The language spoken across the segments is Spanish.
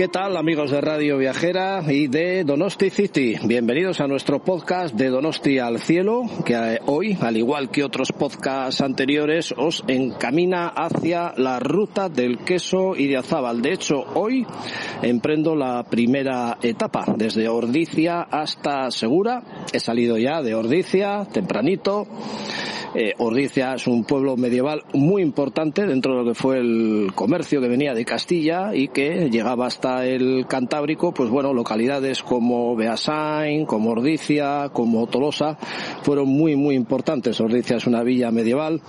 ¿Qué tal amigos de Radio Viajera y de Donosti City? Bienvenidos a nuestro podcast de Donosti al Cielo, que eh, hoy, al igual que otros podcasts anteriores, os encamina hacia la ruta del queso Idiazábal. De hecho, hoy emprendo la primera etapa, desde Ordicia hasta Segura. He salido ya de Ordicia, tempranito. Eh, Ordicia es un pueblo medieval muy importante dentro de lo que fue el comercio que venía de Castilla y que llegaba hasta el Cantábrico, pues bueno, localidades como Beasain, como Ordicia, como Tolosa, fueron muy, muy importantes. Ordicia es una villa medieval,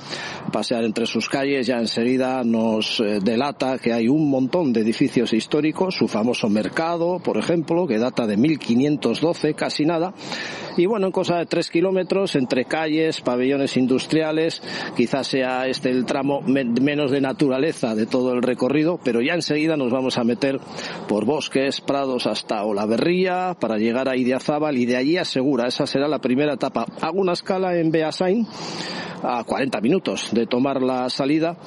pasear entre sus calles ya enseguida nos eh, delata que hay un montón de edificios históricos, su famoso mercado, por ejemplo, que data de 1512, casi nada, y bueno, en cosa de tres kilómetros entre calles, pabellones industriales, quizás sea este el tramo me- menos de naturaleza de todo el recorrido, pero ya enseguida nos vamos a meter por bosques, prados hasta Olaverría para llegar a Idiazábal y de allí a Segura. Esa será la primera etapa. Hago una escala en Beasain a 40 minutos de tomar la salida,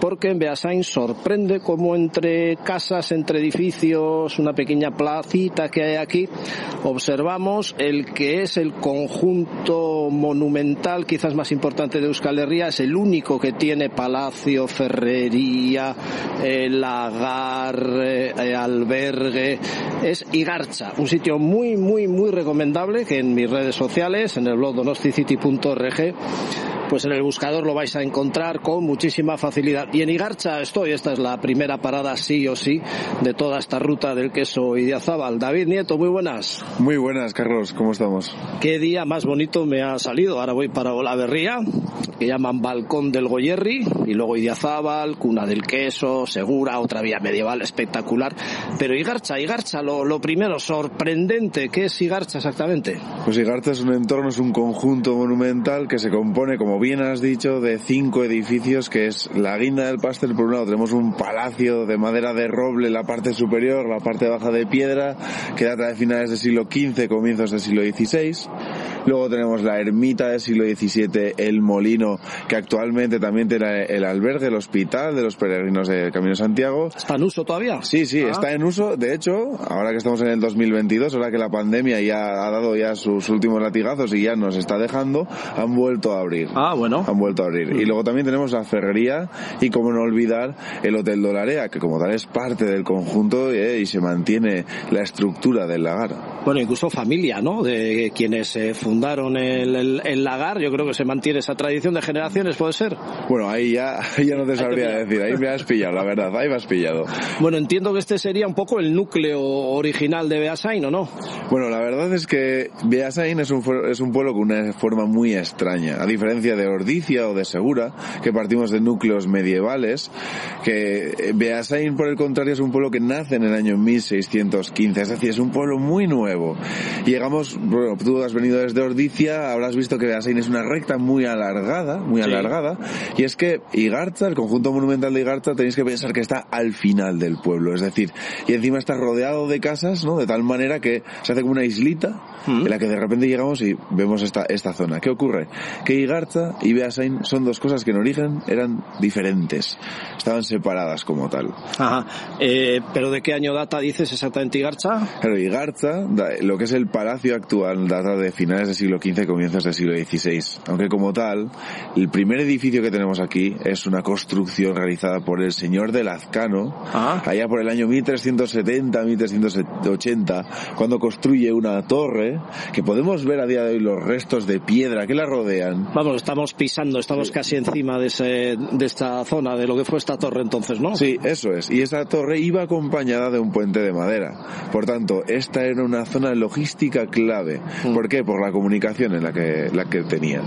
porque en Beasain sorprende como entre casas, entre edificios, una pequeña placita que hay aquí, observamos el que es el conjunto monumental quizás más importante de Euskal Herria, es el único que tiene palacio, ferrería, eh, lagar, eh, albergue, es Igarcha, un sitio muy, muy, muy recomendable que en mis redes sociales, en el blog donosticity.org, pues en el buscador lo vais a encontrar con muchísima facilidad. Y en Igarcha estoy, esta es la primera parada sí o sí de toda esta ruta del queso Idiazábal. David Nieto, muy buenas. Muy buenas, Carlos, ¿cómo estamos? Qué día más bonito me ha salido. Ahora voy para Olaverría, que llaman Balcón del Goyerri, y luego Idiazábal, Cuna del Queso, Segura, otra vía medieval espectacular. Pero Igarcha, Igarcha, lo, lo primero, sorprendente, ¿qué es Igarcha exactamente? Pues Igarza es un entorno, es un conjunto monumental que se compone, como bien has dicho, de cinco edificios, que es la guinda del pastel. Por un lado tenemos un palacio de madera de roble, la parte superior, la parte baja de piedra, que data de finales del siglo XV, comienzos del siglo XVI. Luego tenemos la ermita del siglo XVII, el molino, que actualmente también tiene el albergue, el hospital de los peregrinos del Camino de Santiago. ¿Está en uso todavía? Sí, sí, Ah. está en uso. De hecho, ahora que estamos en el 2022, ahora que la pandemia ya ha dado ya sus últimos latigazos y ya nos está dejando, han vuelto a abrir. Ah, bueno. Han vuelto a abrir. Y luego también tenemos la ferrería y, como no olvidar, el Hotel Dolarea, que como tal es parte del conjunto eh, y se mantiene la estructura del lagar. Bueno, incluso familia, ¿no? De quienes eh, fundaron el, el- el lagar, yo creo que se mantiene esa tradición de generaciones, ¿puede ser? Bueno, ahí ya, ya no te sabría decir, ahí me has pillado, la verdad, ahí me has pillado. Bueno, entiendo que este sería un poco el núcleo original de Beasain, ¿o no? Bueno, la verdad es que Beasain es un, es un pueblo con una forma muy extraña, a diferencia de Ordicia o de Segura, que partimos de núcleos medievales, que Beasain, por el contrario, es un pueblo que nace en el año 1615, es decir, es un pueblo muy nuevo. Llegamos, bueno, tú has venido desde Ordicia, habrás visto que Beasain es una recta muy alargada, muy Sí. alargada, y es que Igarza, el conjunto monumental de Igarza, tenéis que pensar que está al final del pueblo, es decir, y encima está rodeado de casas, ¿no? De tal manera que se hace como una islita Mm. en la que de repente llegamos y vemos esta, esta zona. ¿Qué ocurre? Que Igarza y Beasain son dos cosas que en origen eran diferentes, estaban separadas como tal. Ajá. Eh, ¿Pero de qué año data dices exactamente Igarcha? Claro, Igarza, lo que es el palacio actual, data de finales del siglo XV comienzos del siglo XVI. Aunque como tal, el primer edificio que tenemos aquí es una construcción realizada por el señor de Lazcano, Ah. allá por el año 1370-1380, cuando construye una torre que podemos ver a día de hoy los restos de piedra que la rodean. Vamos, estamos pisando, estamos casi encima de, ese, de esta zona, de lo que fue esta torre entonces, ¿no? Sí, eso es. Y esa torre iba acompañada de un puente de madera. Por tanto, esta era una zona logística clave. ¿Por qué? Por la comunicación en la que, la que tenía.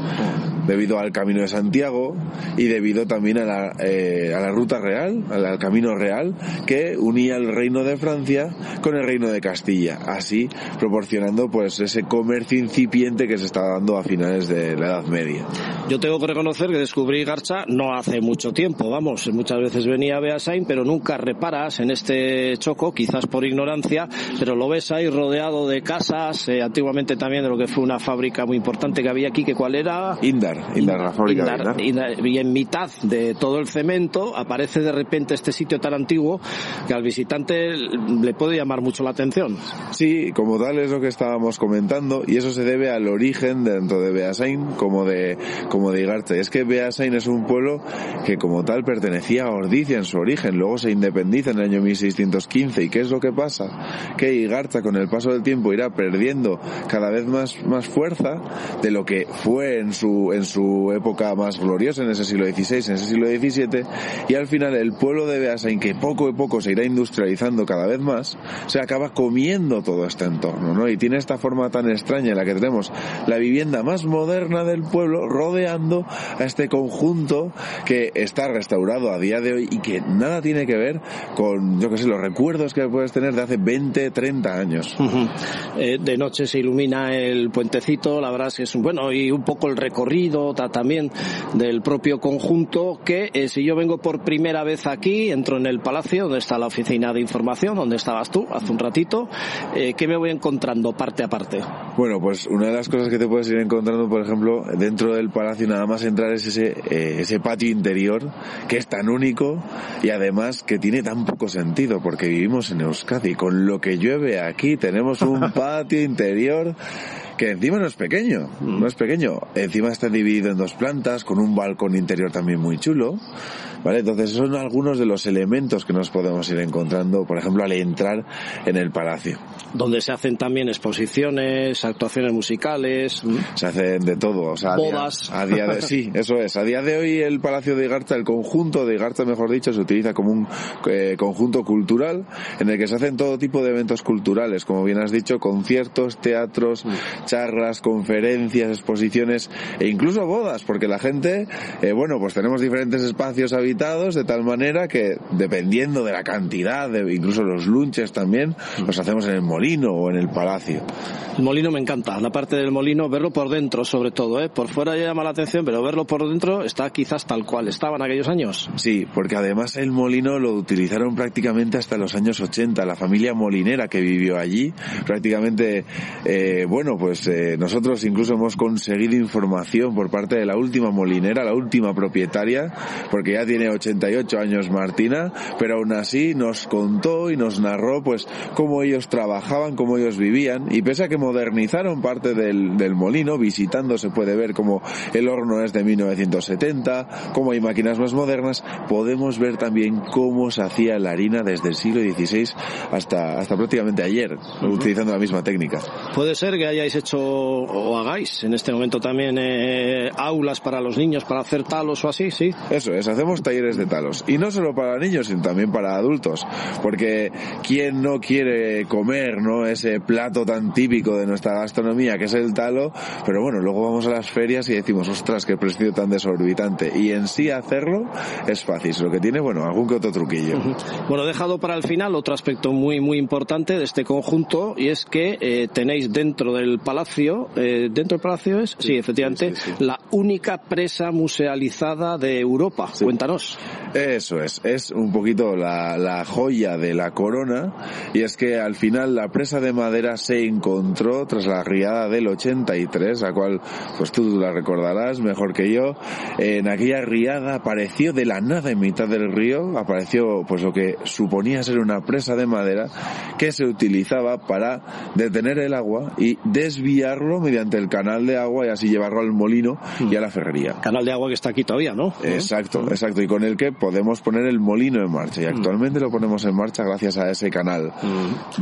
Debido al Camino de Santiago y debido también a la, eh, a la ruta real, al, al Camino Real, que unía el Reino de Francia con el Reino de Castilla. Así, proporcionando pues ese comercio incipiente que se estaba dando a finales de la Edad Media. Yo tengo que reconocer que descubrí Garcha no hace mucho tiempo, vamos, muchas veces venía a Beasain, pero nunca reparas en este choco, quizás por ignorancia, pero lo ves ahí rodeado de casas, eh, antiguamente también de lo que fue una fábrica muy importante que había aquí, que cuál era... Indar, Indar, la fábrica de Indar, Indar. Indar, y en mitad de todo el cemento aparece de repente este sitio tan antiguo que al visitante le puede llamar mucho la atención. Sí, como tal es lo que estábamos comentando y eso se debe al origen dentro de Beasain como de como de Igartza. Es que Beasain es un pueblo que como tal pertenecía a Ordicia en su origen, luego se independiza en el año 1615 y ¿qué es lo que pasa? Que Igartza con el paso del tiempo irá perdiendo cada vez más más fuerza de lo que fue en su en su época más gloriosa en ese siglo XVI, en ese siglo XVII y al final el pueblo de Beasain que poco a poco se irá industrializando cada vez más, se acaba comiendo todo este entorno, ¿no? Y tiene esta forma tan extraña en la que tenemos la vivienda más moderna del pueblo rodeando a este conjunto que está restaurado a día de hoy y que nada tiene que ver con, yo que sé, los recuerdos que puedes tener de hace 20, 30 años. Ujú. Eh, de noche se ilumina el puentecito, la verdad es que es bueno y un poco el recorrido ta- también del propio conjunto que eh, si yo vengo por primera vez aquí, entro en el palacio donde está la oficina de información, donde estabas tú hace un ratito, eh, ¿qué me voy encontrando parte a parte? Bueno, pues una de las cosas que te puedes ir encontrando, por ejemplo, dentro del palacio nada más entrar es ese, eh, ese patio interior que es tan único y además que tiene tan poco sentido porque vivimos en Euskadi. Con lo que llueve aquí tenemos un patio interior que encima no es pequeño, no es pequeño. Encima está dividido en dos plantas con un balcón interior también muy chulo. ¿Vale? Entonces son algunos de los elementos que nos podemos ir encontrando, por ejemplo, al entrar en el palacio. Donde se hacen también exposiciones, actuaciones musicales, Se hacen de todo, o sea, a día- Bodas. A día, de, sí, eso es. A día de hoy el Palacio de Igarza, el conjunto de Igarza, mejor dicho, se utiliza como un eh, conjunto cultural en el que se hacen todo tipo de eventos culturales, como bien has dicho, conciertos, teatros, charlas, conferencias, exposiciones e incluso bodas, porque la gente, eh, bueno, pues tenemos diferentes espacios habitados de tal manera que dependiendo de la cantidad, de, incluso los lunches también, los hacemos en el molino o en el palacio. El molino me encanta, la parte del molino, verlo por dentro sobre todo, ¿eh? por fuera ya llama la atención, pero verlo por dentro está quizás tal cual estaba en aquellos años. Sí, porque además el molino lo utilizaron prácticamente hasta los años 80. La familia molinera que vivió allí, prácticamente, eh, bueno, pues eh, nosotros incluso hemos conseguido información por parte de la última molinera, la última propietaria, porque ya tiene 88 años Martina, pero aún así nos contó y nos narró pues cómo ellos trabajaban, cómo ellos vivían, y pese a que modernizaron parte del, del molino, visitando se puede ver cómo el horno es de 1970, cómo hay máquinas más modernas, podemos ver también cómo se hacía la harina desde el siglo XVI hasta, hasta prácticamente ayer, utilizando la misma técnica. Puede ser que hayáis hecho o hagáis en este momento también eh, aulas para los niños para hacer talos o así, sí. Eso es, hacemos talleres de talos. Y no solo para niños, sino también para adultos. Porque ¿quién no quiere comer, no? Ese plato tan típico de nuestra gastronomía que es el talo. Pero bueno, luego vamos a las ferias y decimos, ostras, qué precio tan desorbitante. Y en sí hacerlo es fácil. Lo que tiene, bueno, algún que otro truquillo. Bueno, he dejado para el final otro aspecto muy muy importante de este conjunto y es que eh, tenéis dentro del palacio, eh, dentro del palacio es, sí, efectivamente, sí, sí, sí. la única presa musealizada de Europa. Cuéntanos. Eso es, es un poquito la, la joya de la corona y es que al final la presa de madera se encontró tras la riada del 83, la cual pues tú la recordarás mejor que yo. En aquella riada apareció de la nada en mitad del río, apareció pues lo que suponía ser una presa de madera que se utilizaba para detener el agua y desviarlo mediante el canal de agua y así llevarlo al molino y a la ferrería. Canal de agua que está aquí todavía, ¿no? Exacto, exacto, y con el que podemos poner el molino en marcha y actualmente lo ponemos en marcha gracias a ese canal.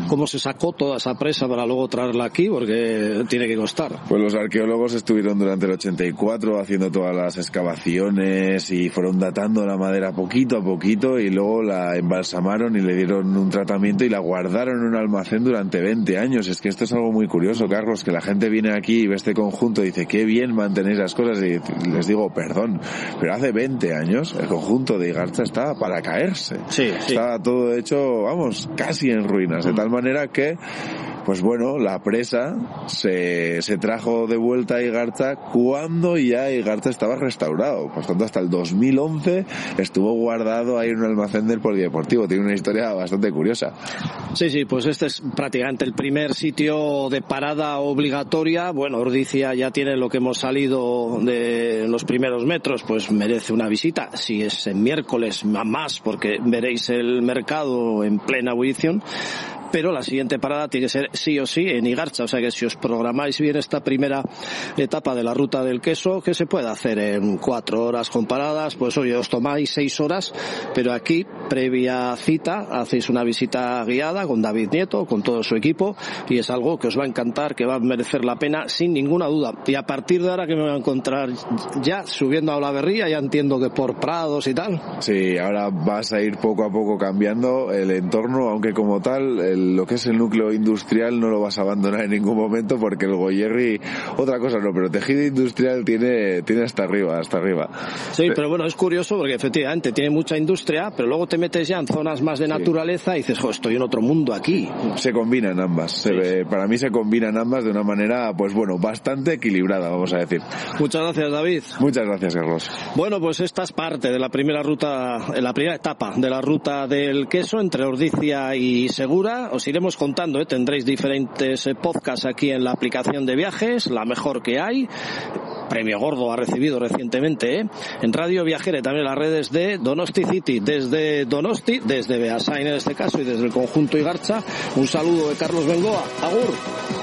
¿Cómo se sacó toda esa presa para luego traerla aquí? Porque tiene que costar. Pues los arqueólogos estuvieron durante el 84 haciendo todas las excavaciones y fueron datando la madera poquito a poquito y luego la embalsamaron y le dieron un tratamiento y la guardaron en un almacén durante 20 años. Es que esto es algo muy curioso, Carlos, que la gente viene aquí y ve este conjunto y dice, qué bien mantenéis las cosas y les digo, perdón, pero hace 20 años el conjunto de Igarza estaba para caerse. Sí, sí. Estaba todo hecho, vamos, casi en ruinas, de tal manera que pues bueno, la presa se, se trajo de vuelta a Igarza cuando ya Igarza estaba restaurado. Por tanto, hasta el 2011 estuvo guardado ahí en un almacén del polideportivo. Tiene una historia bastante curiosa. Sí, sí, pues este es prácticamente el primer sitio de parada obligatoria. Bueno, Ordicia ya tiene lo que hemos salido de los primeros metros, pues merece una visita. Si es en miércoles, más, porque veréis el mercado en plena ebullición pero la siguiente parada tiene que ser sí o sí en Igarcha. O sea que si os programáis bien esta primera etapa de la ruta del queso, que se puede hacer en cuatro horas con paradas, pues oye, os tomáis seis horas, pero aquí, previa cita, hacéis una visita guiada con David Nieto, con todo su equipo, y es algo que os va a encantar, que va a merecer la pena sin ninguna duda. Y a partir de ahora que me voy a encontrar ya subiendo a Olaverría, ya entiendo que por prados y tal. Sí, ahora vas a ir poco a poco cambiando el entorno, aunque como tal, el- lo que es el núcleo industrial no lo vas a abandonar en ningún momento porque el Goyerri, otra cosa no, pero tejido industrial tiene, tiene hasta arriba, hasta arriba. Sí, pero bueno, es curioso porque efectivamente tiene mucha industria, pero luego te metes ya en zonas más de naturaleza y dices, jo, estoy en otro mundo aquí. Se combinan ambas. Se ve- para mí se combinan ambas de una manera, pues bueno, bastante equilibrada, vamos a decir. Muchas gracias, David. Muchas gracias, Carlos. Bueno, pues esta es parte de la primera ruta, la primera etapa de la ruta del queso entre Ordicia y Segura. Os iremos contando, ¿eh? tendréis diferentes eh, podcasts aquí en la aplicación de viajes, la mejor que hay. Premio Gordo ha recibido recientemente ¿eh? en Radio Viajera y también las redes de Donosti City, desde Donosti, desde Beasain en este caso y desde el conjunto Igarcha. Un saludo de Carlos Bengoa. Agur.